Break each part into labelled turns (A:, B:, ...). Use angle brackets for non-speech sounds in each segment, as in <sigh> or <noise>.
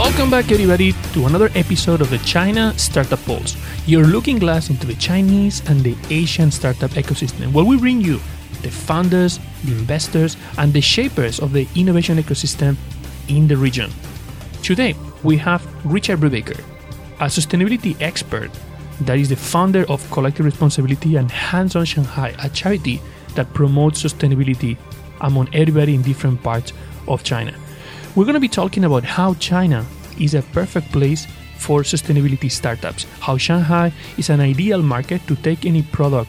A: Welcome back, everybody, to another episode of the China Startup Pulse, your looking glass into the Chinese and the Asian startup ecosystem, where we bring you the founders, the investors, and the shapers of the innovation ecosystem in the region. Today, we have Richard Brubaker, a sustainability expert that is the founder of Collective Responsibility and Hands on Shanghai, a charity that promotes sustainability among everybody in different parts of China. We're going to be talking about how China is a perfect place for sustainability startups, how Shanghai is an ideal market to take any product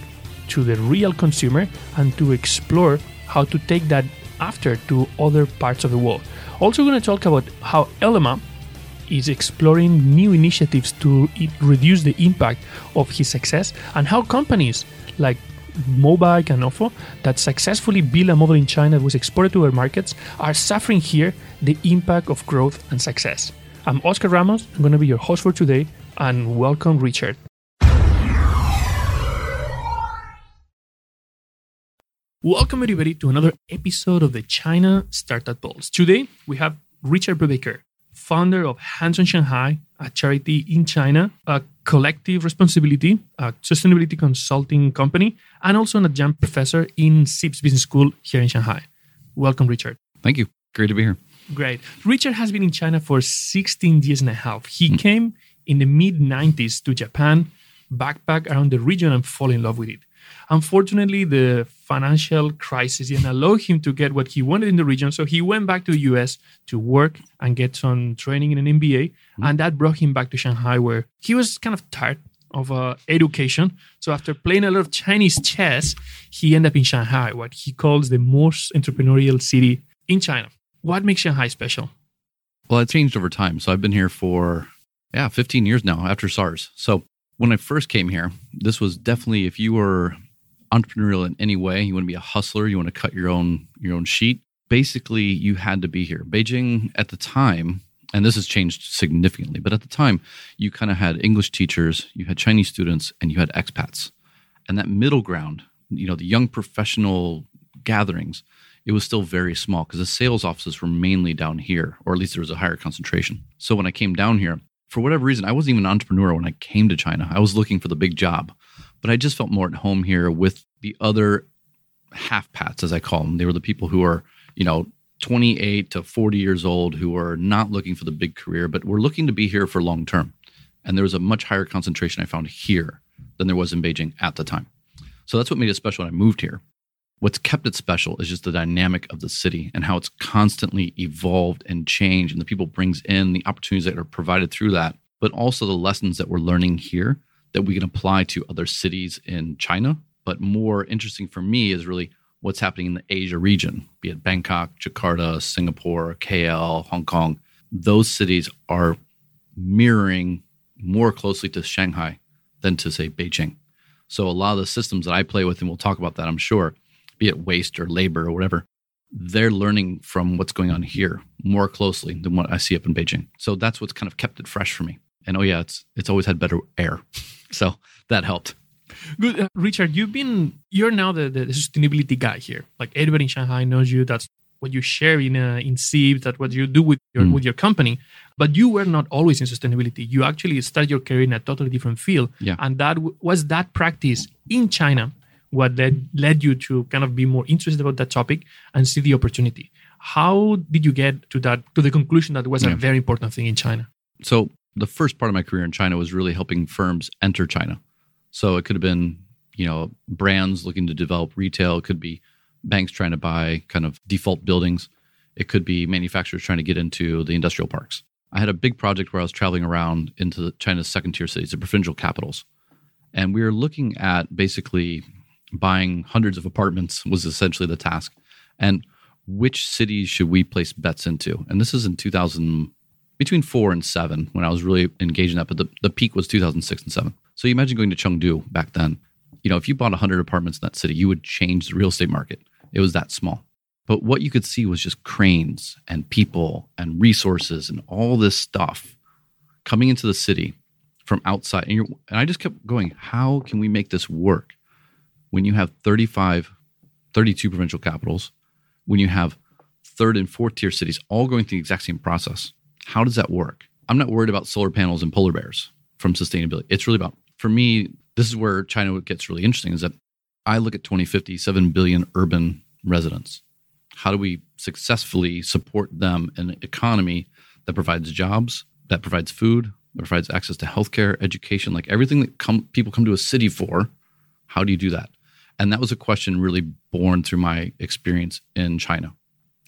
A: to the real consumer and to explore how to take that after to other parts of the world. Also, we're going to talk about how Ele.me is exploring new initiatives to reduce the impact of his success and how companies like Mobike and Ofo that successfully built a model in China that was exported to other markets are suffering here the impact of growth and success. I'm Oscar Ramos. I'm going to be your host for today, and welcome, Richard. Welcome, everybody, to another episode of the China Startup Pulse. Today, we have Richard Brubaker, founder of Hands on Shanghai, a charity in China, a collective responsibility, a sustainability consulting company, and also an adjunct professor in CEIBS Business School here in Shanghai. Welcome, Richard.
B: Thank you. Great to be here.
A: Great. Richard has been in China for 16 years and a half. He mm. came in the mid 90s to Japan, backpack around the region, and fall in love with it. Unfortunately, the financial crisis didn't allow him to get what he wanted in the region, so he went back to the US to work and get some training in an MBA, mm-hmm. and that brought him back to Shanghai, where he was kind of tired of uh, education. So after playing a lot of Chinese chess, he ended up in Shanghai, what he calls the most entrepreneurial city in China. What makes Shanghai special?
B: Well, it changed over time. So I've been here for yeah, 15 years now after SARS. So when I first came here, this was definitely if you were entrepreneurial in any way, you want to be a hustler, you want to cut your own your own sheet. Basically, you had to be here. Beijing at the time, and this has changed significantly, but at the time, you kind of had English teachers, you had Chinese students, and you had expats. And that middle ground, you know, the young professional gatherings, it was still very small because the sales offices were mainly down here, or at least there was a higher concentration. So when I came down here, for whatever reason, I wasn't even an entrepreneur when I came to China. I was looking for the big job, but I just felt more at home here with the other half pats, as I call them. They were the people who are, you know, 28 to 40 years old who are not looking for the big career, but were looking to be here for long term. And there was a much higher concentration I found here than there was in Beijing at the time. So that's what made it special when I moved here. What's kept it special is just the dynamic of the city and how it's constantly evolved and changed, and the people brings in the opportunities that are provided through that, but also the lessons that we're learning here that we can apply to other cities in China. But more interesting for me is really what's happening in the Asia region, be it Bangkok, Jakarta, Singapore, KL, Hong Kong. Those cities are mirroring more closely to Shanghai than to, say, Beijing. So a lot of the systems that I play with, and we'll talk about that, I'm sure, be it waste or labor or whatever, they're learning from what's going on here more closely than what I see up in Beijing. So that's what's kind of kept it fresh for me. And oh yeah, it's it's always had better air, <laughs> so that helped.
A: Good, uh, Richard. You've been you're now the, the sustainability guy here. Like everybody in Shanghai knows you. That's what you share in uh, in CEIBS. That's what you do with your mm. with your company. But you were not always in sustainability. You actually started your career in a totally different field.
B: Yeah.
A: And that was that practice in China what led led you to kind of be more interested about that topic and see the opportunity. How did you get to that to the conclusion that was yeah. a very important thing in china?
B: So the first part of my career in china was really helping firms enter china. So it could have been you know brands looking to develop retail it could be banks trying to buy kind of default buildings it could be manufacturers trying to get into the industrial parks. I had a big project where i was traveling around into china's second tier cities the provincial capitals. And we were looking at basically buying hundreds of apartments was essentially the task. And which cities should we place bets into? And this is in 2000, between four and seven when I was really engaged in that. But the, the peak was 2006 and seven. So you imagine going to Chengdu back then. You know, if you bought 100 apartments in that city, you would change the real estate market. It was that small. But what you could see was just cranes and people and resources and all this stuff coming into the city from outside. And, and I just kept going, how can we make this work? When you have 35, 32 provincial capitals, when you have third and fourth tier cities all going through the exact same process. How does that work? I'm not worried about solar panels and polar bears from sustainability. It's really about, for me, this is where China gets really interesting is that I look at 2050, 7 billion urban residents. How do we successfully support them in an economy that provides jobs, that provides food, that provides access to healthcare, education, like everything that come, people come to a city for? How do you do that? And that was a question really born through my experience in China,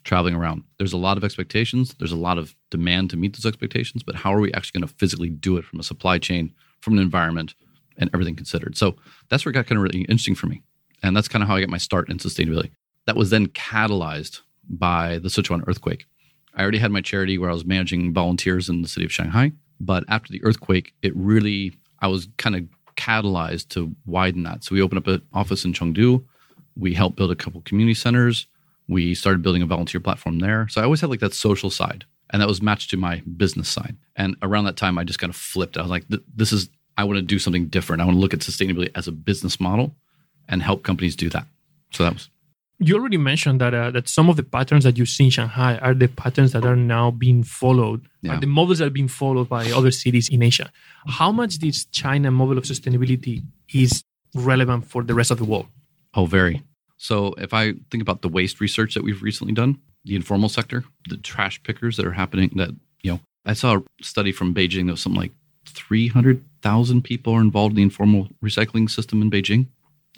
B: traveling around. There's a lot of expectations, there's a lot of demand to meet those expectations, but how are we actually going to physically do it from a supply chain, from an environment, and everything considered? So that's where it got kind of really interesting for me. And that's kind of how I got my start in sustainability. That was then catalyzed by the Sichuan earthquake. I already had my charity where I was managing volunteers in the city of Shanghai. But after the earthquake, it really, I was kind of catalyzed to widen that. So we opened up an office in Chengdu. We helped build a couple community centers. We started building a volunteer platform there. So I always had like that social side, and that was matched to my business side. And around that time, I just kind of flipped. I was like, this is, I want to do something different. I want to look at sustainability as a business model and help companies do that. So that was
A: you already mentioned that uh, that some of the patterns that you see in Shanghai are the patterns that are now being followed, yeah. the models that are being followed by other cities in Asia. How much this China model of sustainability is relevant for the rest of the world?
B: Oh, very. So if I think about the waste research that we've recently done, the informal sector, the trash pickers that are happening, that you know, I saw a study from Beijing that was something like 300,000 people are involved in the informal recycling system in Beijing.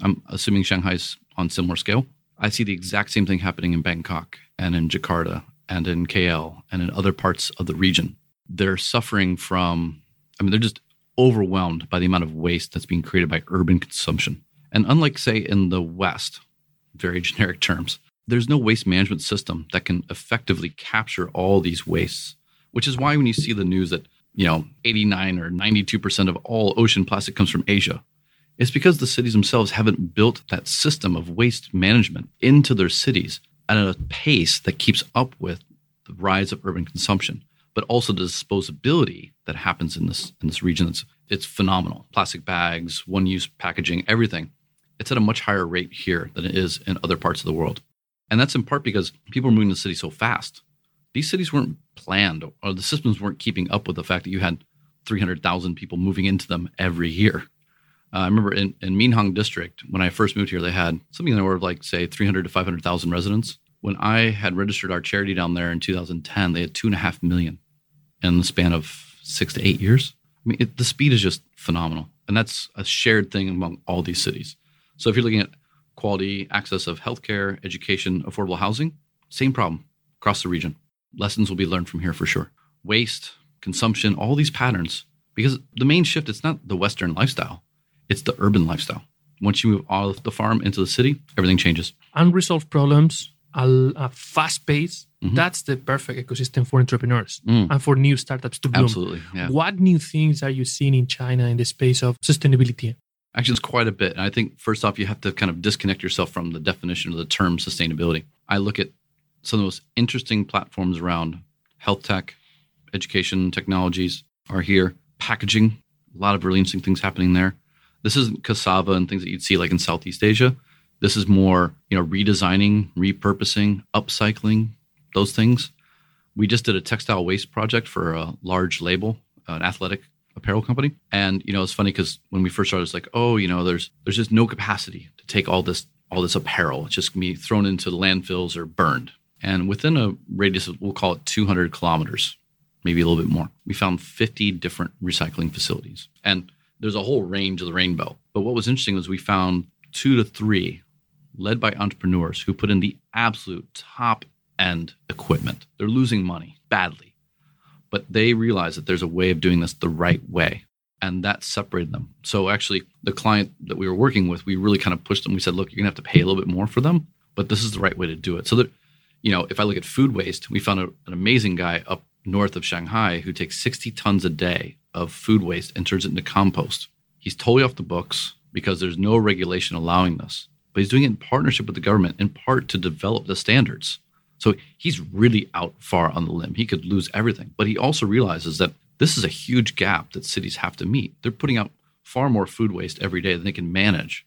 B: I'm assuming Shanghai's on similar scale. I see the exact same thing happening in Bangkok and in Jakarta and in KL and in other parts of the region. They're suffering from, I mean, they're just overwhelmed by the amount of waste that's being created by urban consumption. And unlike, say, in the West, very <laughs> generic terms, there's no waste management system that can effectively capture all these wastes, which is why when you see the news that, you know, 89 or 92% of all ocean plastic comes from Asia, it's because the cities themselves haven't built that system of waste management into their cities at a pace that keeps up with the rise of urban consumption, but also the disposability that happens in this in this region. It's it's phenomenal. Plastic bags, one-use packaging, everything. It's at a much higher rate here than it is in other parts of the world. And that's in part because people are moving to the city so fast. These cities weren't planned or the systems weren't keeping up with the fact that you had 300,000 people moving into them every year. Uh, I remember in, in Minhang district, when I first moved here, they had something in the order of like, say, 300 to 500,000 residents. When I had registered our charity down there in 2010, they had two and a half million in the span of six to eight years. I mean, it, the speed is just phenomenal. And that's a shared thing among all these cities. So if you're looking at quality access of healthcare, education, affordable housing, same problem across the region. Lessons will be learned from here for sure. Waste, consumption, all these patterns. Because the main shift, it's not the Western lifestyle it's the urban lifestyle. Once you move off the farm into the city, everything changes.
A: Unresolved problems, a, a fast pace. Mm-hmm. That's the perfect ecosystem for entrepreneurs mm. and for new startups to bloom.
B: Absolutely. Yeah.
A: What new things are you seeing in China in the space of sustainability?
B: Actually, it's quite a bit. And I think first off, you have to kind of disconnect yourself from the definition of the term sustainability. I look at some of the most interesting platforms around health tech, education technologies are here, packaging, a lot of really interesting things happening there. This isn't cassava and things that you'd see like in Southeast Asia. This is more, you know, redesigning, repurposing, upcycling, those things. We just did a textile waste project for a large label, an athletic apparel company. And you know, it's funny because when we first started, it's like, oh, you know, there's there's just no capacity to take all this all this apparel. It's just gonna be thrown into the landfills or burned. And within a radius of we'll call it 200 kilometers, maybe a little bit more, we found 50 different recycling facilities. And there's a whole range of the rainbow. But what was interesting was we found two to three led by entrepreneurs who put in the absolute top end equipment. They're losing money badly, but they realized that there's a way of doing this the right way. And that separated them. So actually, the client that we were working with, we really kind of pushed them. We said, look, you're gonna have to pay a little bit more for them, but this is the right way to do it. So that, you know, if I look at food waste, we found a, an amazing guy up north of Shanghai who takes 60 tons a day of food waste and turns it into compost. He's totally off the books because there's no regulation allowing this. But he's doing it in partnership with the government, in part to develop the standards. So he's really out far on the limb. He could lose everything. But he also realizes that this is a huge gap that cities have to meet. They're putting out far more food waste every day than they can manage.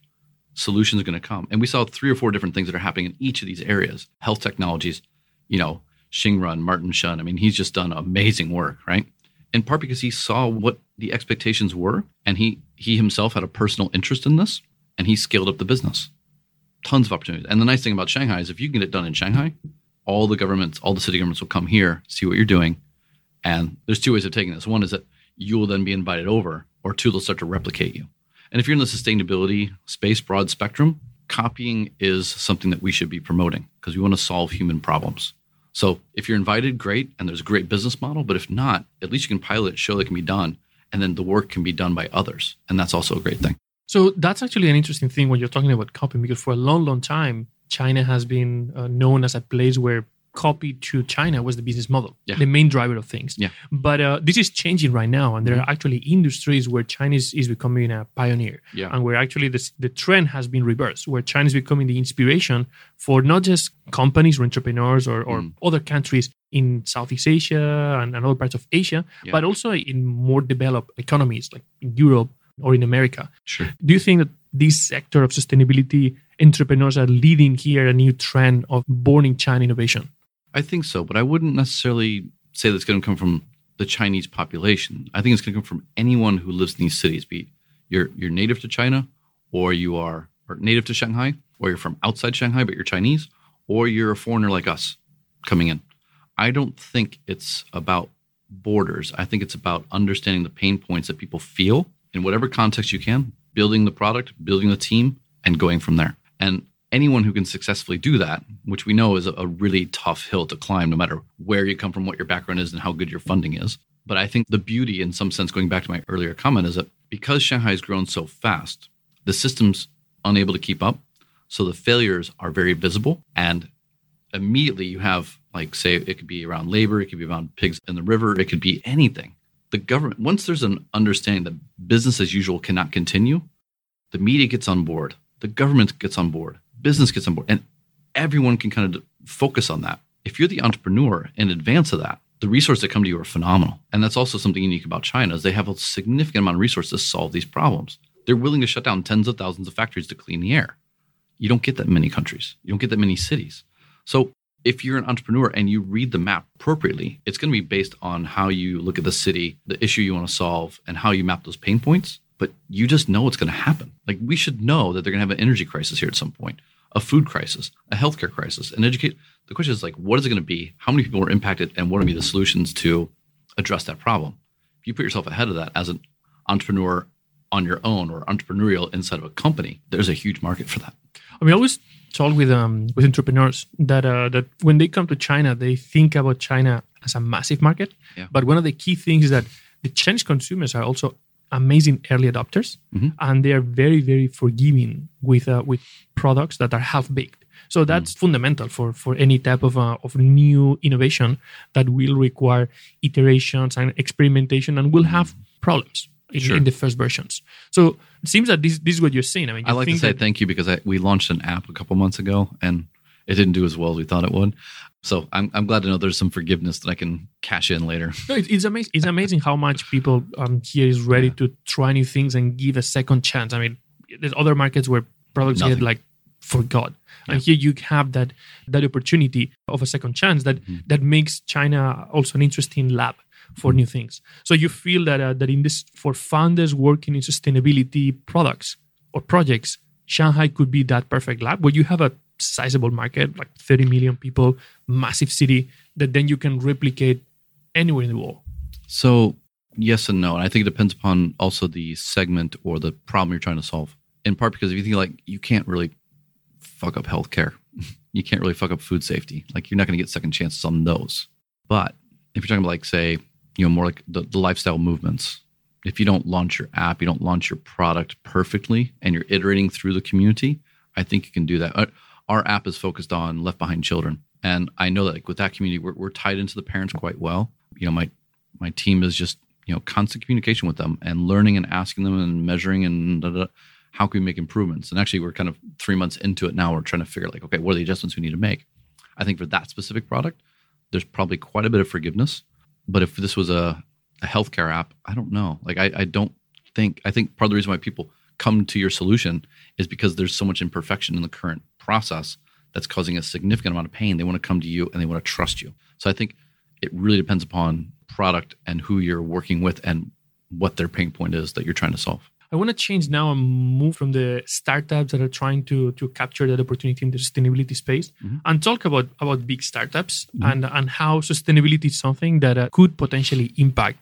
B: Solutions are going to come. And we saw three or four different things that are happening in each of these areas health technologies, you know, Xingrun, Martin Shun. I mean, he's just done amazing work, right? In part because he saw what the expectations were, and he he himself had a personal interest in this, and he scaled up the business. Tons of opportunities. And the nice thing about Shanghai is if you can get it done in Shanghai, all the governments, all the city governments will come here, see what you're doing. And there's two ways of taking this. One is that you will then be invited over, or two, they'll start to replicate you. And if you're in the sustainability space, broad spectrum, copying is something that we should be promoting because we want to solve human problems. So if you're invited, great, and there's a great business model. But if not, at least you can pilot, show that can be done, and then the work can be done by others, and that's also a great thing.
A: So that's actually an interesting thing when you're talking about copying, because for a long, long time, China has been uh, known as a place where copy to China was the business model,
B: Yeah.
A: the main driver of things.
B: Yeah.
A: But uh, this is changing right now, and there
B: Mhm.
A: are actually industries where China is, is becoming a pioneer,
B: Yeah.
A: and where actually this, the trend has been reversed, where China is becoming the inspiration for not just companies or entrepreneurs or, or
B: Mm.
A: other countries in Southeast Asia and, and other parts of Asia,
B: Yeah.
A: but also in more developed economies like in Europe or in America.
B: Sure.
A: Do you think that this sector of sustainability entrepreneurs are leading here a new trend of born in China innovation?
B: I think so, but I wouldn't necessarily say that's going to come from the Chinese population. I think it's going to come from anyone who lives in these cities, be you're you're native to China, or you are or native to Shanghai, or you're from outside Shanghai but you're Chinese, or you're a foreigner like us coming in. I don't think it's about borders. I think it's about understanding the pain points that people feel in whatever context you can, building the product, building the team, and going from there. And anyone who can successfully do that, which we know is a, really tough hill to climb, no matter where you come from, what your background is, and how good your funding is. But I think the beauty, in some sense, going back to my earlier comment, is that because Shanghai has grown so fast, the system's unable to keep up. So the failures are very visible. And immediately you have, like, say, it could be around labor, it could be around pigs in the river, it could be anything. The government, once there's an understanding that business as usual cannot continue, the media gets on board, the government gets on board, business gets on board, and everyone can kind of focus on that. If you're the entrepreneur in advance of that, the resources that come to you are phenomenal. And that's also something unique about China is they have a significant amount of resources to solve these problems. They're willing to shut down tens of thousands of factories to clean the air. You don't get that many countries. You don't get that many cities. So if you're an entrepreneur and you read the map appropriately, it's going to be based on how you look at the city, the issue you want to solve, and how you map those pain points. But you just know it's going to happen. Like we should know that they're going to have an energy crisis here at some point, a food crisis, a healthcare crisis, an educate. The question is like, what is it going to be? How many people are impacted, and what are going to be the solutions to address that problem? If you put yourself ahead of that as an entrepreneur on your own or entrepreneurial inside of a company, there's a huge market for that.
A: I mean, I always talk with um, with entrepreneurs that uh, that when they come to China, they think about China as a massive market.
B: Yeah.
A: But one of the key things is that the Chinese consumers are also amazing early adopters,
B: Mhm.
A: and they are very very forgiving with uh, with products that are half baked. So that's fundamental for for any type of uh, of new innovation that will require iterations and experimentation and will have problems in,
B: Sure.
A: in the first versions. So it seems that this this is what you're saying. I mean,
B: I like to say
A: that-
B: thank you because I, we launched an app a couple months ago and it didn't do as well as we thought it would. So I'm, I'm glad to know there's some forgiveness that I can cash in later. <laughs>
A: No, it's, it's amazing. It's amazing how much people um, here is ready to try new things and give a second chance. I mean, there's other markets where products get
B: Nothing.
A: like forgot, and here you have that that opportunity of a second chance that
B: Mm-hmm.
A: that makes China also an interesting lab for new things. So you feel that uh, that in this for founders working in sustainability products or projects, Shanghai could be that perfect lab where you have a sizable market, like 30 million people, massive city, that then you can replicate anywhere in the world.
B: So yes and no. And I think it depends upon also the segment or the problem you're trying to solve. In part because if you think like you can't really fuck up healthcare, <laughs> you can't really fuck up food safety. Like you're not going to get second chances on those. But if you're talking about like say, you know, more like the, the lifestyle movements, if you don't launch your app, you don't launch your product perfectly, and you're iterating through the community, I think you can do that. Uh, Our app is focused on left behind children, and I know that like with that community, we're, we're tied into the parents quite well. You know, my my team is just you know constant communication with them and learning and asking them and measuring and da, da, how can we make improvements. And actually, we're kind of three months into it now. We're trying to figure like, okay, what are the adjustments we need to make? I think for that specific product, there's probably quite a bit of forgiveness. But if this was a, a healthcare app, I don't know. Like, I, I don't think, I think part of the reason why people come to your solution is because there's so much imperfection in the current process that's causing a significant amount of pain, they want to come to you and they want to trust you. So I think it really depends upon product and who you're working with and what their pain point is that you're trying to solve.
A: I want to change now and move from the startups that are trying to to capture that opportunity in the sustainability space mm-hmm. and talk about about big startups mm-hmm. and and how sustainability is something that uh, could potentially impact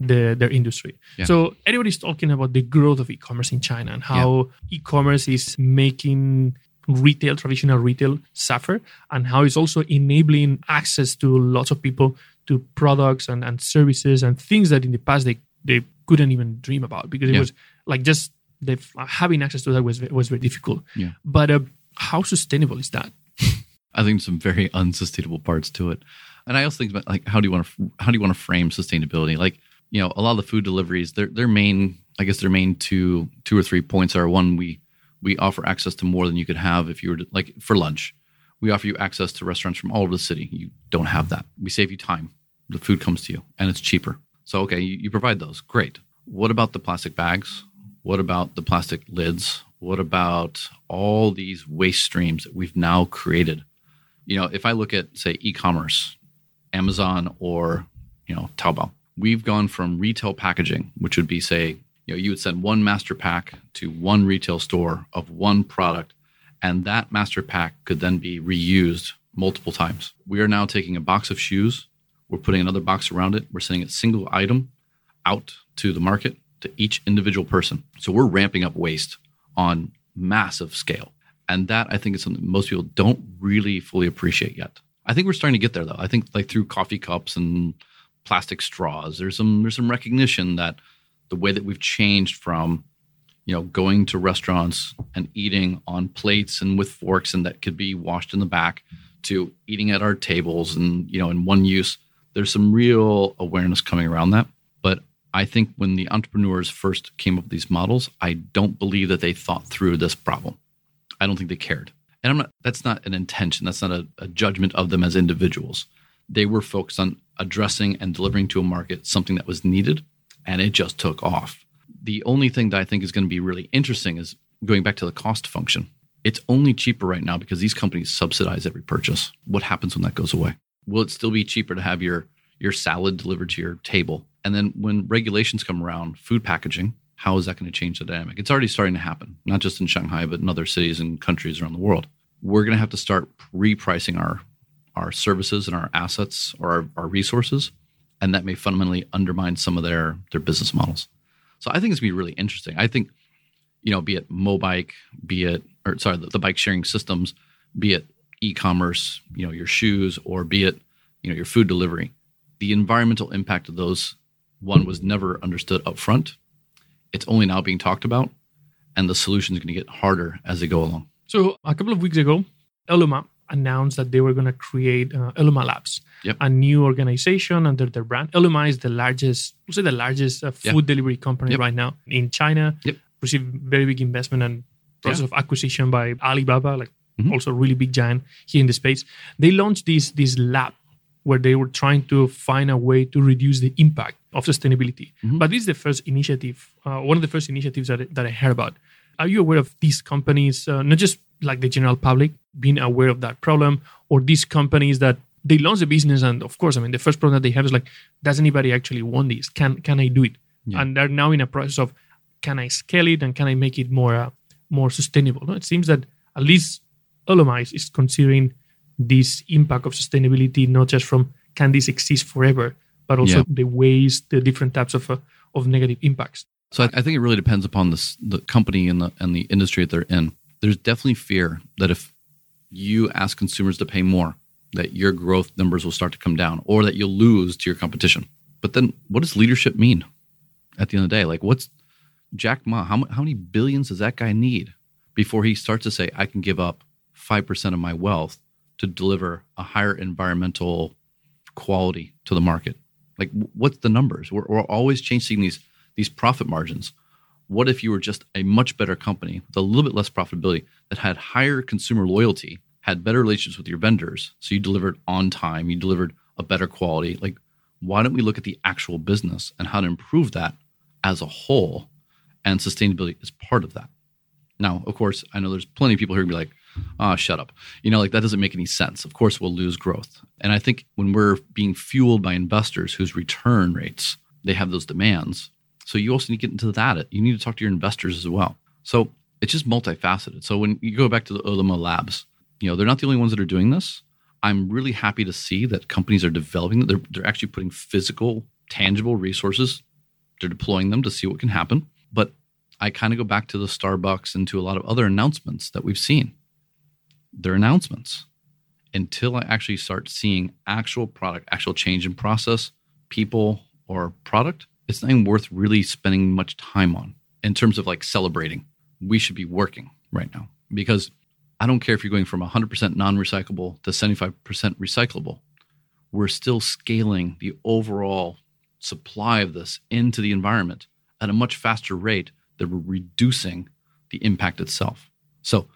A: the, their industry. Yeah. So everybody's talking about the growth of e-commerce in China and how yeah. e-commerce is making retail, traditional retail, suffer, and how it's also enabling access to lots of people to products and, and services and things that in the past they, they couldn't even dream about because it yeah. was like just having access to that was was very difficult.
B: Yeah.
A: But uh, how sustainable is that? <laughs>
B: I think some very unsustainable parts to it, and I also think about like how do you want to how do you want to frame sustainability? Like you know, a lot of the food deliveries, their their main, I guess their main two two or three points are one we we offer access to more than you could have if you were to, like for lunch. We offer you access to restaurants from all over the city. You don't have that. We save you time. The food comes to you and it's cheaper. So okay, you, you provide those. Great. What about the plastic bags? What about the plastic lids? What about all these waste streams that we've now created? You know, if I look at say e-commerce, Amazon or you know Taobao, we've gone from retail packaging, which would be say, you know, you would send one master pack to one retail store of one product, and that master pack could then be reused multiple times. We are now taking a box of shoes, we're putting another box around it, we're sending a single item out to the market to each individual person. So we're ramping up waste on massive scale. And that I think is something most people don't really fully appreciate yet. I think we're starting to get there though. I think like through coffee cups and plastic straws. There's some there's some recognition that the way that we've changed from you know going to restaurants and eating on plates and with forks and that could be washed in the back to eating at our tables and you know in one use there's some real awareness coming around that. But i think when the entrepreneurs first came up with these models i don't believe that they thought through this problem. I don't think they cared. And i'm not that's not an intention. That's not a, a judgment of them as individuals they were focused on addressing and delivering to a market something that was needed, and it just took off. The only thing that I think is going to be really interesting is going back to the cost function. It's only cheaper right now because these companies subsidize every purchase. What happens when that goes away? Will it still be cheaper to have your your salad delivered to your table? And then when regulations come around, food packaging, how is that going to change the dynamic? It's already starting to happen, not just in Shanghai, but in other cities and countries around the world. We're going to have to start repricing our our services and our assets or our, our resources, and that may fundamentally undermine some of their their business models. So I think it's gonna be really interesting. I think, you know, be it Mobike, be it or sorry, the, the bike sharing systems, be it e-commerce, you know, your shoes, or be it, you know, your food delivery, the environmental impact of those one was never understood up front. It's only now being talked about, and the solution is going to get harder as they go along.
A: So a couple of weeks ago, Ele.me announced that they were going to create uh, Ele.me Labs,
B: yep.
A: a new organization under their brand. Ele.me is the largest, we'll say the largest uh, food delivery company
B: yep.
A: right now in China.
B: Yep.
A: Received very big investment and process of acquisition by Alibaba, like
B: mm-hmm.
A: also really big giant here in the space. They launched this this lab where they were trying to find a way to reduce the impact of sustainability.
B: Mm-hmm.
A: But this is the first initiative, uh, one of the first initiatives that, that I heard about. Are you aware of these companies, uh, not just like the general public being aware of that problem or these companies that they launch a business and of course i mean the first problem that they have is like does anybody actually want this can can i do it
B: yeah.
A: and they're now in a process of can i scale it and can i make it more uh, more sustainable no? it seems that at least Ele.me is considering this impact of sustainability not just from can this exist forever but also
B: yeah.
A: the ways the different types of uh, of negative impacts
B: so I, I think it really depends upon this the company and the and the industry that they're in there's definitely fear that if you ask consumers to pay more, that your growth numbers will start to come down or that you'll lose to your competition. But then what does leadership mean at the end of the day? Like, what's Jack Ma? How, how many billions does that guy need before he starts to say, I can give up 5% of my wealth to deliver a higher environmental quality to the market? Like, what's the numbers? We're, we're always chasing these, these profit margins what if you were just a much better company with a little bit less profitability that had higher consumer loyalty, had better relationships with your vendors, so you delivered on time, you delivered a better quality? Like, why don't we look at the actual business and how to improve that as a whole? And sustainability is part of that. Now, of course, I know there's plenty of people who be like, Ah, shut up. You know, like that doesn't make any sense. Of course, we'll lose growth. And I think when we're being fueled by investors whose return rates, they have those demands. So you also need to get into that. You need to talk to your investors as well. So it's just multifaceted. So when you go back to the Ele.me labs, you know, they're not the only ones that are doing this. I'm really happy to see that companies are developing They're, they're actually putting physical, tangible resources. They're deploying them to see what can happen. But I kind of go back to the Starbucks and to a lot of other announcements that we've seen. They're announcements. Until I actually start seeing actual product, actual change in process, people, or product, it's not even worth really spending much time on in terms of like celebrating. We should be working right now because I don't care if you're going from 100% non recyclable to 75% recyclable. We're still scaling the overall supply of this into the environment at a much faster rate than we're reducing the impact itself. So,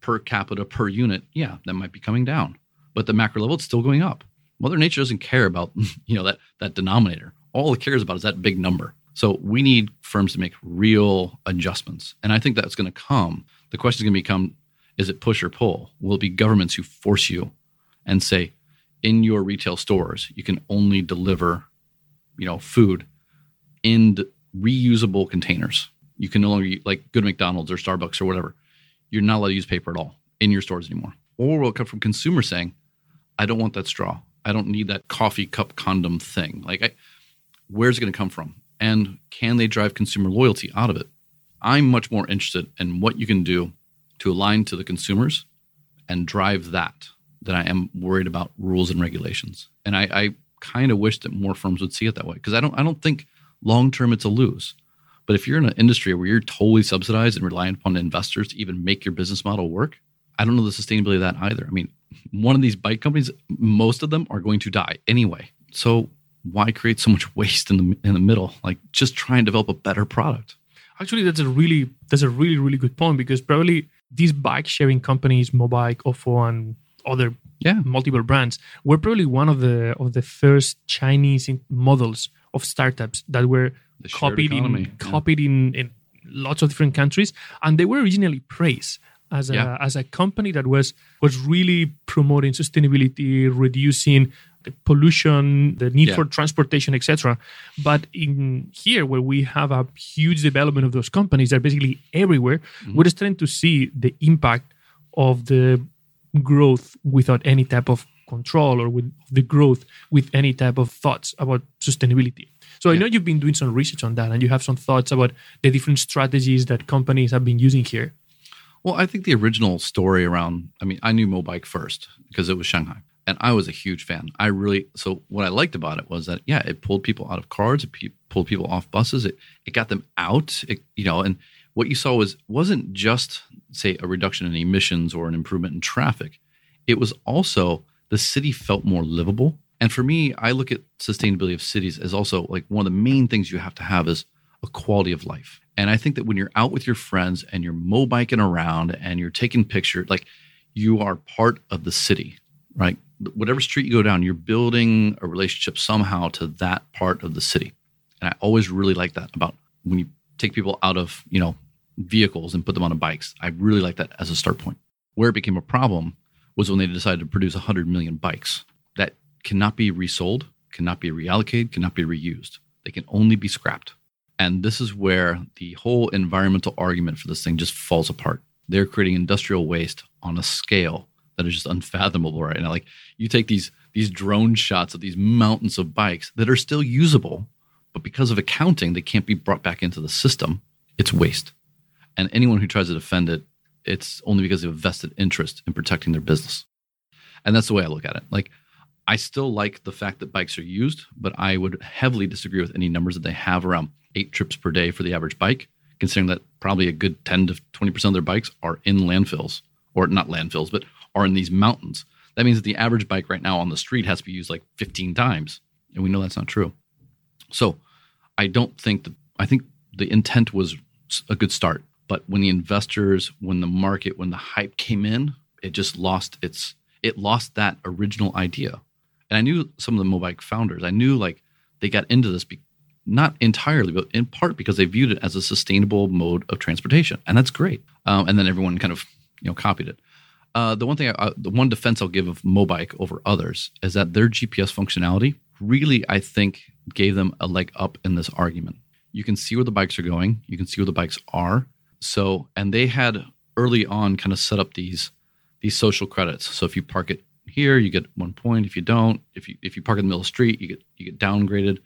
B: per capita, per unit, yeah, that might be coming down, but the macro level, it's still going up. Mother Nature doesn't care about <laughs> you know that that denominator. All it cares about is that big number. So we need firms to make real adjustments, and I think that's going to come. The question is going to become: Is it push or pull? Will it be governments who force you and say, in your retail stores, you can only deliver, you know, food in reusable containers you can no longer like go to McDonald's or Starbucks or whatever. You're not allowed to use paper at all in your stores anymore. Or will it come from consumers saying, I don't want that straw. I don't need that coffee cup condom thing. Like, I, where's it going to come from? And can they drive consumer loyalty out of it? I'm much more interested in what you can do to align to the consumers and drive that than I am worried about rules and regulations. And I, I kind of wish that more firms would see it that way because I don't I don't think long term it's a lose. But if you're in an industry where you're totally subsidized and reliant upon investors to even make your business model work, I don't know the sustainability of that either. I mean, one of these bike companies, most of them are going to die anyway. So why create so much waste in the in the middle? Like just try and develop a better product.
A: Actually, that's a really that's a really really good point because probably these bike sharing companies, Mobike, Ofo, and other
B: yeah
A: multiple brands were probably one of the of the first Chinese models of startups that were copied in copied in, in lots of different countries, and they were originally praised as a yeah. as a company that was was really promoting sustainability, reducing the pollution, the need yeah. for transportation, etc. But in here, where we have a huge development of those companies, they're basically everywhere. Mm-hmm. We're starting to see the impact of the growth without any type of control or with the growth with any type of thoughts about sustainability. So yeah. I know you've been doing some research on that and you have some thoughts about the different strategies that companies have been using here.
B: Well, I think the original story around, I mean, I knew Mobike first because it was Shanghai and I was a huge fan. I really, so what I liked about it was that, yeah, it pulled people out of cars, it pulled people off buses, it, it got them out, it, you know, and what you saw was, wasn't just, say, a reduction in emissions or an improvement in traffic. It was also the city felt more livable. And for me, I look at sustainability of cities as also like one of the main things you have to have is a quality of life. And I think that when you're out with your friends and you're mobiking around and you're taking pictures, like you are part of the city, right? Whatever street you go down, you're building a relationship somehow to that part of the city. And I always really like that about when you take people out of, you know, vehicles and put them on bikes. I really like that as a start point. Where it became a problem was when they decided to produce 100 million bikes that cannot be resold, cannot be reallocated, cannot be reused. They can only be scrapped. And this is where the whole environmental argument for this thing just falls apart. They're creating industrial waste on a scale that is just unfathomable right now. Like you take these these drone shots of these mountains of bikes that are still usable, but because of accounting, they can't be brought back into the system. It's waste. And anyone who tries to defend it, it's only because they have a vested interest in protecting their business. And that's the way I look at it. Like I still like the fact that bikes are used, but I would heavily disagree with any numbers that they have around eight trips per day for the average bike, considering that probably a good 10 to 20% of their bikes are in landfills, or not landfills, but are in these mountains. That means that the average bike right now on the street has to be used like 15 times. And we know that's not true. So I don't think that, I think the intent was a good start. But when the investors, when the market, when the hype came in, it just lost its, it lost that original idea and I knew some of the Mobike founders. I knew like they got into this, be, not entirely, but in part because they viewed it as a sustainable mode of transportation, and that's great. Um, and then everyone kind of you know copied it. Uh, the one thing, I, uh, the one defense I'll give of Mobike over others is that their GPS functionality really, I think, gave them a leg up in this argument. You can see where the bikes are going. You can see where the bikes are. So, and they had early on kind of set up these these social credits. So if you park it here, you get one point. If you don't, if you if you park in the middle of the street, you get you get downgraded.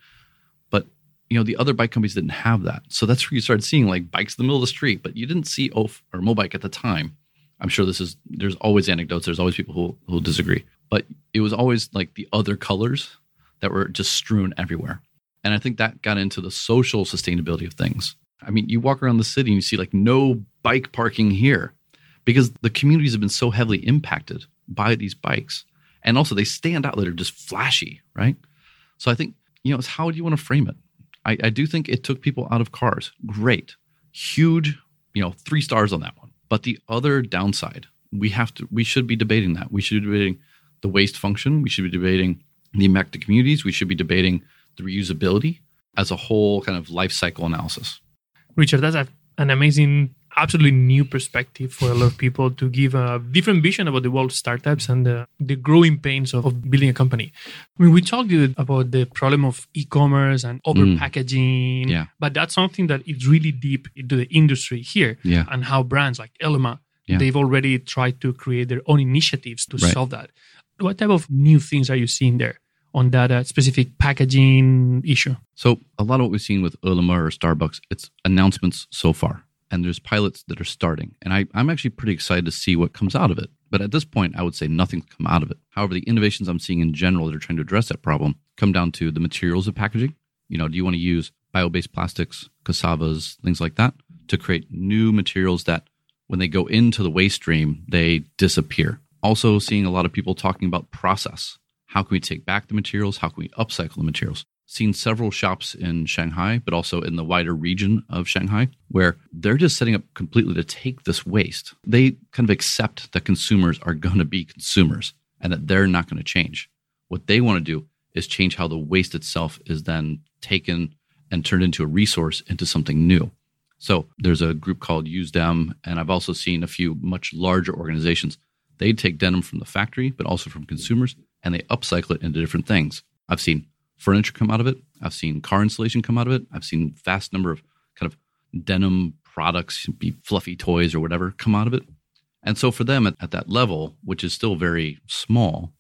B: But you know the other bike companies didn't have that, so that's where you started seeing like bikes in the middle of the street. But you didn't see Ofo or Mobike at the time. I'm sure this is there's always anecdotes. There's always people who who disagree, but it was always like the other colors that were just strewn everywhere. And I think that got into the social sustainability of things. I mean, you walk around the city and you see like no bike parking here because the communities have been so heavily impacted by these bikes. And also they stand out that are just flashy, right? So I think, you know, it's how do you want to frame it? I, I do think it took people out of cars. Great. Huge, you know, three stars on that one. But the other downside, we have to we should be debating that. We should be debating the waste function. We should be debating the impact to communities. We should be debating the reusability as a whole kind of life cycle analysis.
A: Richard, that's a, an amazing, absolutely new perspective for a lot of people to give a different vision about the world of startups and the, the growing pains of, of building a company. I mean, we talked about the problem of e-commerce and over packaging,
B: Mm. Yeah.
A: but that's something that is really deep into the industry here
B: Yeah.
A: and how brands like Ele.me,
B: Yeah.
A: they've already tried to create their own initiatives to
B: Right.
A: solve that. What type of new things are you seeing there on that uh, specific packaging issue?
B: So a lot of what we've seen with Ele.me or Starbucks, it's announcements so far. And there's pilots that are starting. And I, I'm actually pretty excited to see what comes out of it. But at this point, I would say nothing's come out of it. However, the innovations I'm seeing in general that are trying to address that problem come down to the materials of packaging. You know, do you want to use bio-based plastics, cassavas, things like that to create new materials that when they go into the waste stream, they disappear. Also seeing a lot of people talking about process. How can we take back the materials? How can we upcycle the materials? Seen several shops in Shanghai, but also in the wider region of Shanghai, where they're just setting up completely to take this waste. They kind of accept that consumers are going to be consumers and that they're not going to change. What they want to do is change how the waste itself is then taken and turned into a resource into something new. So there's a group called Use Dem, and I've also seen a few much larger organizations. They take denim from the factory, but also from consumers, and they upcycle it into different things. I've seen furniture come out of it. I've seen car insulation come out of it. I've seen vast number of kind of denim products, be fluffy toys or whatever, come out of it. And so for them at, at that level, which is still very small,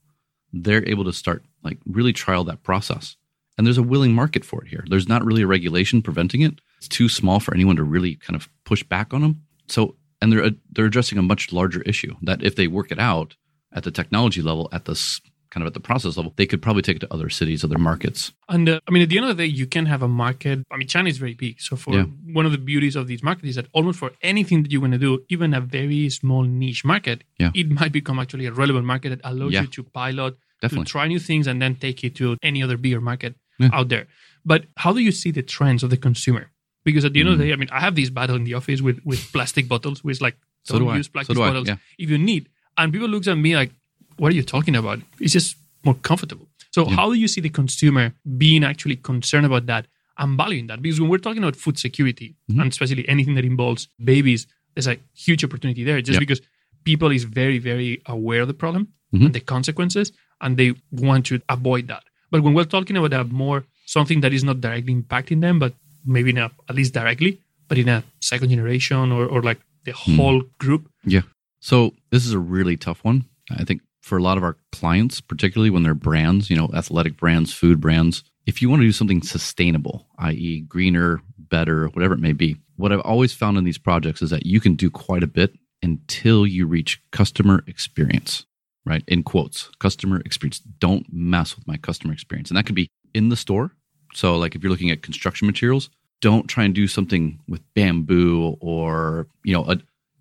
B: they're able to start like really trial that process. And there's a willing market for it here. There's not really a regulation preventing it. It's too small for anyone to really kind of push back on them. So, and they're they're addressing a much larger issue that if they work it out at the technology level, at this kind of at the process level, they could probably take it to other cities, other markets.
A: And uh, I mean, at the end of the day, you can have a market. I mean, China is very big. So, for
B: Yeah.
A: one of the beauties of these markets is that almost for anything that you want to do, even a very small niche market,
B: Yeah.
A: it might become actually a relevant market that allows
B: Yeah.
A: you to pilot,
B: Definitely.
A: to try new things, and then take it to any other bigger market out there. But how do you see the trends of the consumer? Because at the end of the
B: Mm.
A: day, I mean, I have this battle in the office with, with plastic bottles, which like,
B: So
A: don't
B: do
A: use
B: So
A: plastic
B: do
A: bottles
B: yeah.
A: if you need. And people look at me like, what are you talking about? It's just more comfortable. So how do you see the consumer being actually concerned about that and valuing that? Because when we're talking about food security
B: Mm-hmm.
A: and especially anything that involves babies, there's a huge opportunity there just
B: Yep.
A: because people is very, very aware of the problem
B: Mhm.
A: and the consequences and they want to avoid that. But when we're talking about a more something that is not directly impacting them, but maybe not at least directly, but in a second generation or, or like the
B: Hmm.
A: whole group,
B: Yeah. So this is a really tough one. I think for a lot of our clients, particularly when they're brands, you know, athletic brands, food brands, if you want to do something sustainable, i.e., greener, better, whatever it may be, what I've always found in these projects is that you can do quite a bit until you reach customer experience, right? In quotes, customer experience. Don't mess with my customer experience. And that could be in the store. So, like if you're looking at construction materials, don't try and do something with bamboo or, you know, a,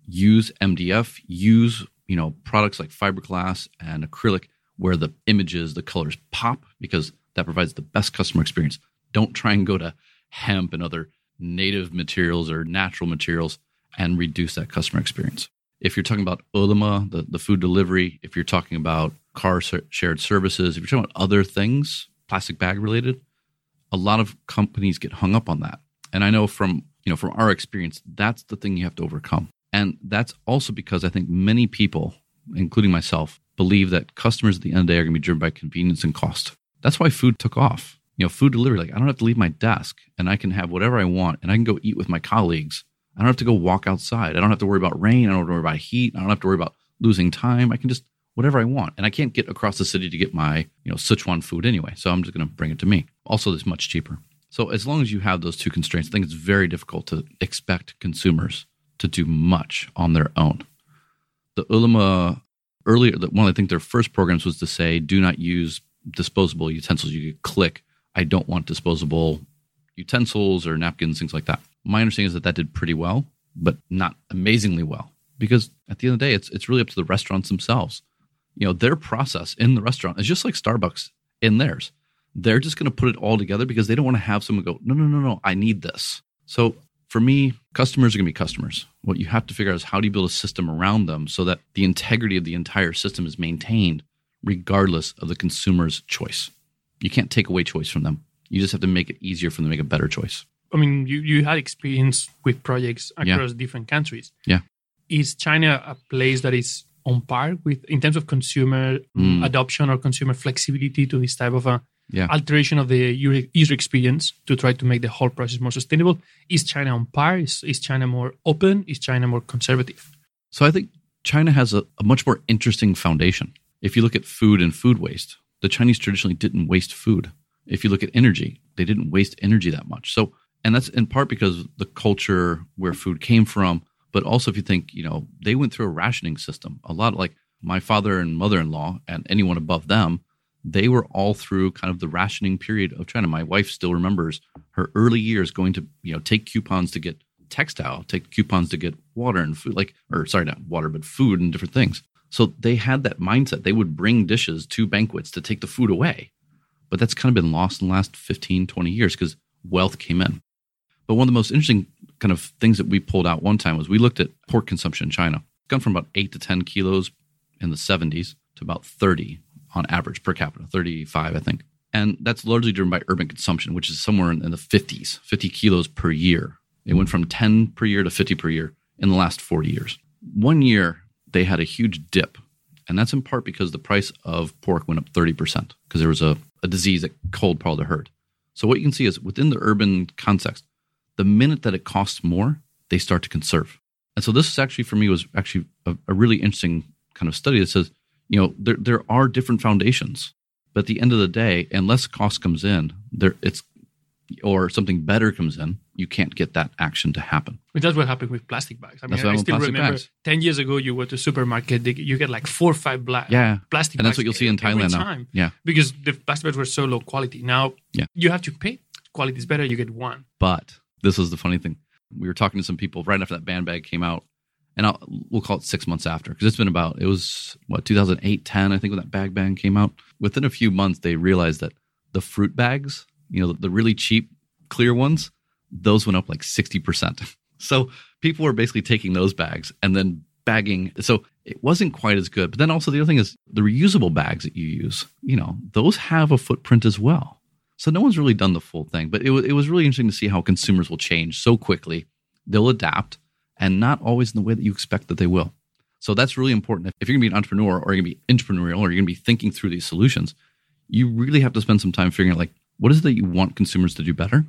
B: use MDF, use, you know, products like fiberglass and acrylic where the images, the colors pop because that provides the best customer experience. Don't try and go to hemp and other native materials or natural materials and reduce that customer experience. If you're talking about Ele.me, the, the food delivery, if you're talking about car ser- shared services, if you're talking about other things, plastic bag related, a lot of companies get hung up on that. And I know from, you know, from our experience, that's the thing you have to overcome. And that's also because I think many people including myself, believe that customers at the end of the day are going to be driven by convenience and cost. That's why food took off. You know, food delivery, like I don't have to leave my desk and I can have whatever I want and I can go eat with my colleagues. I don't have to go walk outside. I don't have to worry about rain. I don't have to worry about heat. I don't have to worry about losing time. I can just whatever I want. And I can't get across the city to get my, you know, Sichuan food anyway. So I'm just going to bring it to me. Also, it's much cheaper. So as long as you have those two constraints, I think it's very difficult to expect consumers to do much on their own. The Ele.me earlier, one I think their first programs was to say, do not use disposable utensils. You could click, I don't want disposable utensils or napkins, things like that. My understanding is that that did pretty well, but not amazingly well, because at the end of the day, it's it's really up to the restaurants themselves. You know, their process in the restaurant is just like Starbucks in theirs. They're just going to put it all together because they don't want to have someone go, no, no, no, no, I need this. So for me, customers are going to be customers. What you have to figure out is how do you build a system around them so that the integrity of the entire system is maintained regardless of the consumer's choice. You can't take away choice from them. You just have to make it easier for them to make a better choice.
A: I mean, you, you had experience with projects across yeah. different countries.
B: Yeah.
A: Is China a place that is on par with, in terms of consumer mm. adoption or consumer flexibility to this type of a yeah. alteration of the user experience to try to make the whole process more sustainable? Is China on par? Is, is China more open? Is China more conservative?
B: So I think China has a, a much more interesting foundation. If you look at food and food waste, the Chinese traditionally didn't waste food. If you look at energy, they didn't waste energy that much. So, and that's in part because the culture where food came from, but also if you think, you know, they went through a rationing system. A lot like my father and mother in law and anyone above them, they were all through kind of the rationing period of China. My wife still remembers her early years going to, you know, take coupons to get textile, take coupons to get water and food, like, or sorry, not water, but food and different things. So they had that mindset. They would bring dishes to banquets to take the food away. But that's kind of been lost in the last 15, 20 years because wealth came in. But one of the most interesting kind of things that we pulled out one time was we looked at pork consumption in China. It's gone from about 8 to 10 kilos in the 70s to about 30 on average per capita, 35, I think. And that's largely driven by urban consumption, which is somewhere in, the 50s, 50 kilos per year. It went from 10 per year to 50 per year in the last 40 years. One year, they had a huge dip. And that's in part because the price of pork went up 30% because there was a, a disease that cold of the herd. So what you can see is within the urban context, the minute that it costs more, they start to conserve. And so this is actually for me was actually a, a really interesting kind of study that says you know there there are different foundations but at the end of the day unless cost comes in there it's or something better comes in you can't get that action to happen.
A: But that's what happened with plastic bags. I mean i still remember bags. 10 years ago you go to supermarket you get like four or five black
B: yeah.
A: plastic bags,
B: and that's what you'll see in thailand now. yeah.
A: Because the plastic bags were so low quality. Now yeah. you have to pay. Quality is better you get one.
B: But this was the funny thing. We were talking to some people right after that band bag came out and I'll, we'll call it six months after because it's been about it was what 2008 10 i think when that bag ban came out. Within a few months they realized that the fruit bags you know the, the really cheap clear ones those went up like 60% <laughs> so people were basically taking those bags and then bagging. So it wasn't quite as good. But then also the other thing is the reusable bags that you use you know those have a footprint as well. So no one's really done the full thing. But it, it was really interesting to see how consumers will change so quickly. They'll adapt and not always in the way that you expect that they will. So that's really important. If you're going to be an entrepreneur or you're going to be entrepreneurial or you're going to be thinking through these solutions, you really have to spend some time figuring out like what is it that you want consumers to do better?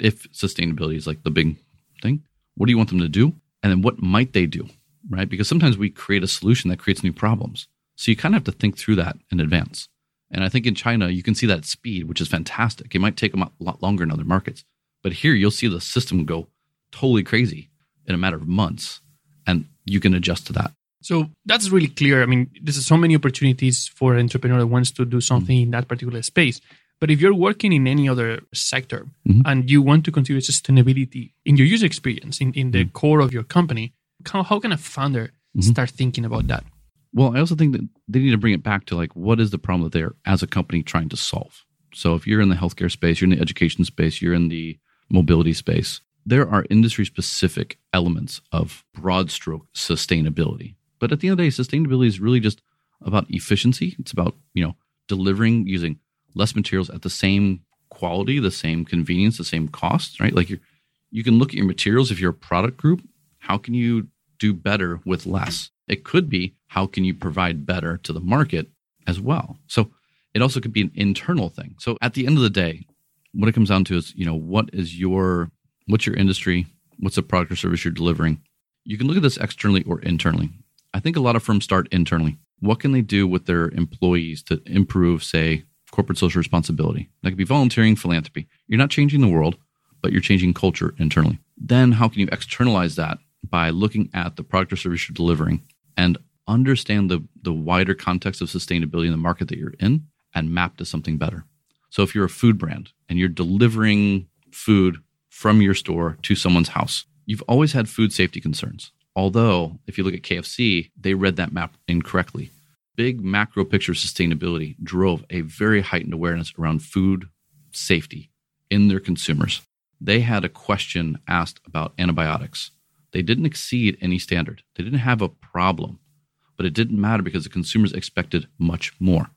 B: If sustainability is like the big thing, what do you want them to do? And then what might they do? Right? Because sometimes we create a solution that creates new problems. So you kind of have to think through that in advance. And I think in China, you can see that speed, which is fantastic. It might take them a lot longer in other markets. But here you'll see the system go totally crazy in a matter of months and you can adjust to that
A: so that's really clear i mean there's so many opportunities for an entrepreneur that wants to do something mm-hmm. in that particular space but if you're working in any other sector mm-hmm. and you want to consider sustainability in your user experience in, in the mm-hmm. core of your company how, how can a founder mm-hmm. start thinking about that
B: well i also think that they need to bring it back to like what is the problem that they're as a company trying to solve so if you're in the healthcare space you're in the education space you're in the mobility space there are industry specific elements of broad stroke sustainability. But at the end of the day, sustainability is really just about efficiency. It's about, you know, delivering using less materials at the same quality, the same convenience, the same cost, right? Like you you can look at your materials if you're a product group, how can you do better with less? It could be how can you provide better to the market as well. So it also could be an internal thing. So at the end of the day, what it comes down to is, you know, what is your what's your industry? What's the product or service you're delivering? You can look at this externally or internally. I think a lot of firms start internally. What can they do with their employees to improve, say, corporate social responsibility? That could be volunteering, philanthropy. You're not changing the world, but you're changing culture internally. Then how can you externalize that by looking at the product or service you're delivering and understand the, the wider context of sustainability in the market that you're in and map to something better. So if you're a food brand and you're delivering food from your store to someone's house, you've always had food safety concerns. Although, if you look at KFC, they read that map incorrectly. Big macro picture sustainability drove a very heightened awareness around food safety in their consumers. They had a question asked about antibiotics. They didn't exceed any standard, they didn't have a problem, but it didn't matter because the consumers expected much more.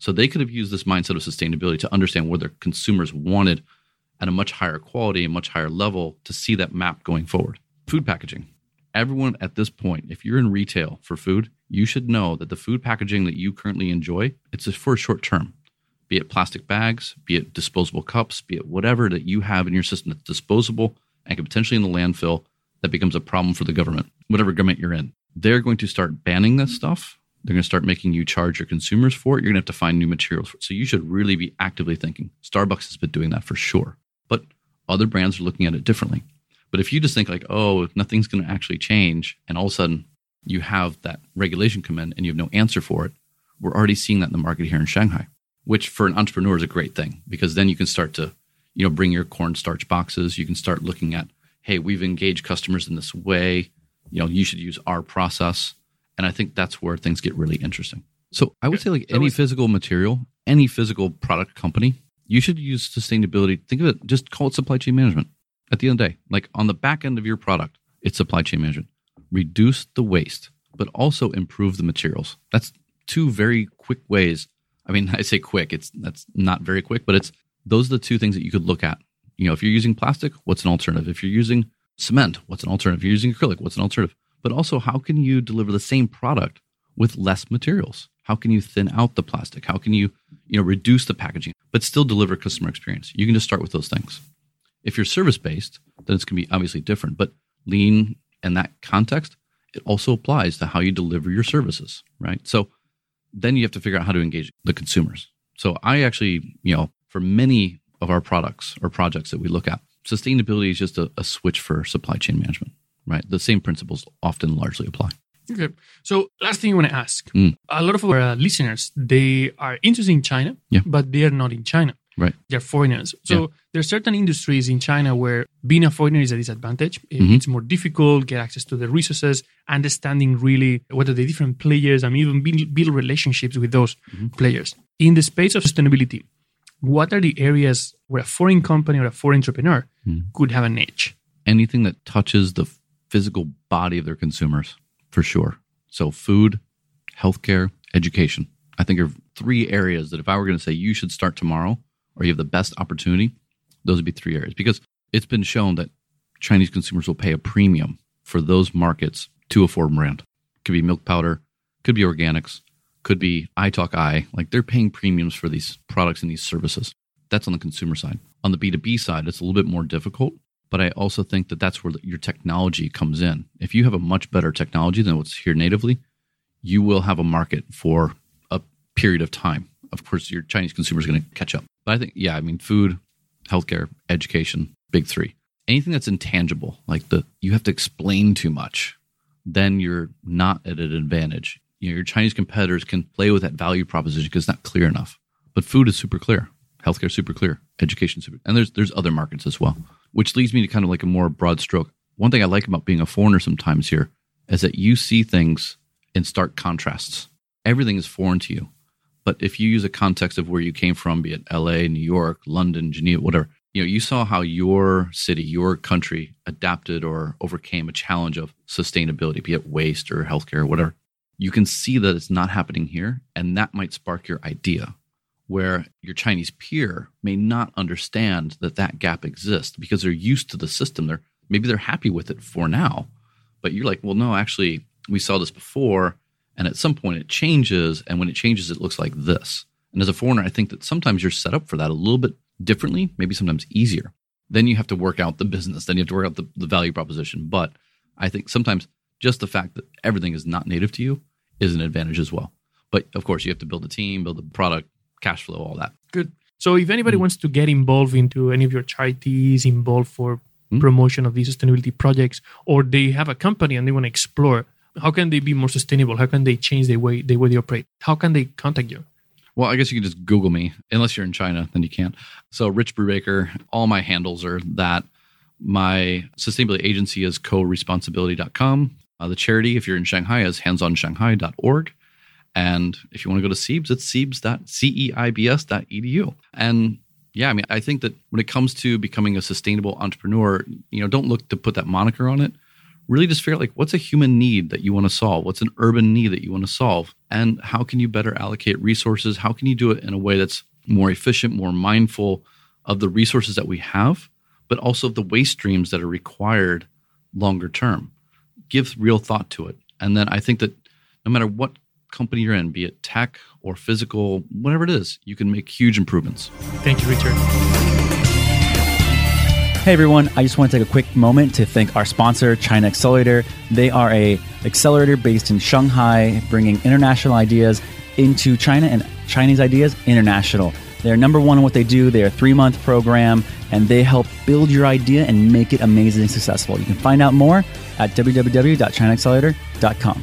B: So they could have used this mindset of sustainability to understand what their consumers wanted at a much higher quality and much higher level to see that map going forward. Food packaging. Everyone at this point, if you're in retail for food, you should know that the food packaging that you currently enjoy, it's for a short term. Be it plastic bags, be it disposable cups, be it whatever that you have in your system that's disposable and can potentially in the landfill that becomes a problem for the government, whatever government you're in. They're going to start banning this stuff they're going to start making you charge your consumers for it. You're going to have to find new materials. So you should really be actively thinking. Starbucks has been doing that for sure, but other brands are looking at it differently. But if you just think like, oh, nothing's going to actually change, and all of a sudden you have that regulation come in and you have no answer for it, we're already seeing that in the market here in Shanghai, which for an entrepreneur is a great thing because then you can start to, you know, bring your cornstarch boxes. You can start looking at, hey, we've engaged customers in this way. You know, you should use our process and I think that's where things get really interesting. So I would say, like any physical material, any physical product company, you should use sustainability. Think of it, just call it supply chain management. At the end of the day, like on the back end of your product, it's supply chain management. Reduce the waste, but also improve the materials. That's two very quick ways. I mean, <laughs> I say quick, it's that's not very quick, but it's those are the two things that you could look at. You know, if you're using plastic, what's an alternative? If you're using cement, what's an alternative? If you're using acrylic, what's an alternative? but also how can you deliver the same product with less materials? How can you thin out the plastic? How can you, you know, reduce the packaging, but still deliver customer experience? You can just start with those things. If you're service based, then it's going to be obviously different, but lean in that context, it also applies to how you deliver your services, right? So then you have to figure out how to engage the consumers. So I actually, you know, for many of our products or projects that we look at, sustainability is just a, a switch for supply chain management right? The same principles often largely apply.
A: Okay. So last thing I want to ask. Mm. A lot of our uh, listeners, they are interested in China,
B: yeah.
A: but they are not in China.
B: Right.
A: They're foreigners. So yeah. there are certain industries in China where being a foreigner is a disadvantage. Mm-hmm. It's more difficult, get access to the resources, understanding really what are the different players and even build, build relationships with those mm-hmm. players. In the space of sustainability, what are the areas where a foreign company or a foreign entrepreneur mm. could have an edge?
B: Anything that touches the physical body of their consumers for sure. So, food, healthcare, education. I think are three areas that if I were going to say you should start tomorrow or you have the best opportunity, those would be three areas because it's been shown that Chinese consumers will pay a premium for those markets to a foreign brand. Could be milk powder, could be organics, could be iTalk I. Like they're paying premiums for these products and these services. That's on the consumer side. On the B2B side, it's a little bit more difficult but I also think that that's where your technology comes in. If you have a much better technology than what's here natively, you will have a market for a period of time. Of course, your Chinese consumer is going to catch up. But I think, yeah, I mean, food, healthcare, education, big three. Anything that's intangible, like the you have to explain too much, then you're not at an advantage. You know, your Chinese competitors can play with that value proposition because it's not clear enough. But food is super clear, healthcare super clear, education super, and there's there's other markets as well which leads me to kind of like a more broad stroke. One thing I like about being a foreigner sometimes here is that you see things in stark contrasts. Everything is foreign to you. But if you use a context of where you came from, be it LA, New York, London, Geneva, whatever, you know, you saw how your city, your country adapted or overcame a challenge of sustainability, be it waste or healthcare or whatever. You can see that it's not happening here, and that might spark your idea where your Chinese peer may not understand that that gap exists because they're used to the system. They're maybe they're happy with it for now, but you're like, well, no, actually, we saw this before, and at some point it changes. And when it changes, it looks like this. And as a foreigner, I think that sometimes you're set up for that a little bit differently, maybe sometimes easier. Then you have to work out the business, then you have to work out the, the value proposition. But I think sometimes just the fact that everything is not native to you is an advantage as well. But of course, you have to build a team, build a product, cash flow, all that.
A: Good. So if anybody mm wants to get involved into any of your charities, involved for mm promotion of these sustainability projects, or they have a company and they want to explore, how can they be more sustainable? How can they change the way the way they operate? How can they contact you?
B: Well, I guess you can just Google me. Unless you're in China, then you can't. So Rich Brubaker, all my handles are that. My sustainability agency is co-responsibility.com. Uh, the charity, if you're in Shanghai, is handsonshanghai.org. And if you want to go to CEIBS, it's CEIBS.edu. And yeah, I mean, I think that when it comes to becoming a sustainable entrepreneur, you know, don't look to put that moniker on it. Really just figure out like what's a human need that you want to solve? What's an urban need that you want to solve? And how can you better allocate resources? How can you do it in a way that's more efficient, more mindful of the resources that we have, but also of the waste streams that are required longer term? Give real thought to it. And then I think that no matter what company you're in, be it tech or physical, whatever it is, you can make huge improvements.
A: Thank you, Richard.
C: Hey everyone, I just want to take a quick moment to thank our sponsor, China Accelerator. They are a accelerator based in Shanghai, bringing international ideas into China and Chinese ideas international. They're number one in what they do. They're a three month program and they help build your idea and make it amazingly successful. You can find out more at www.chinaaccelerator.com.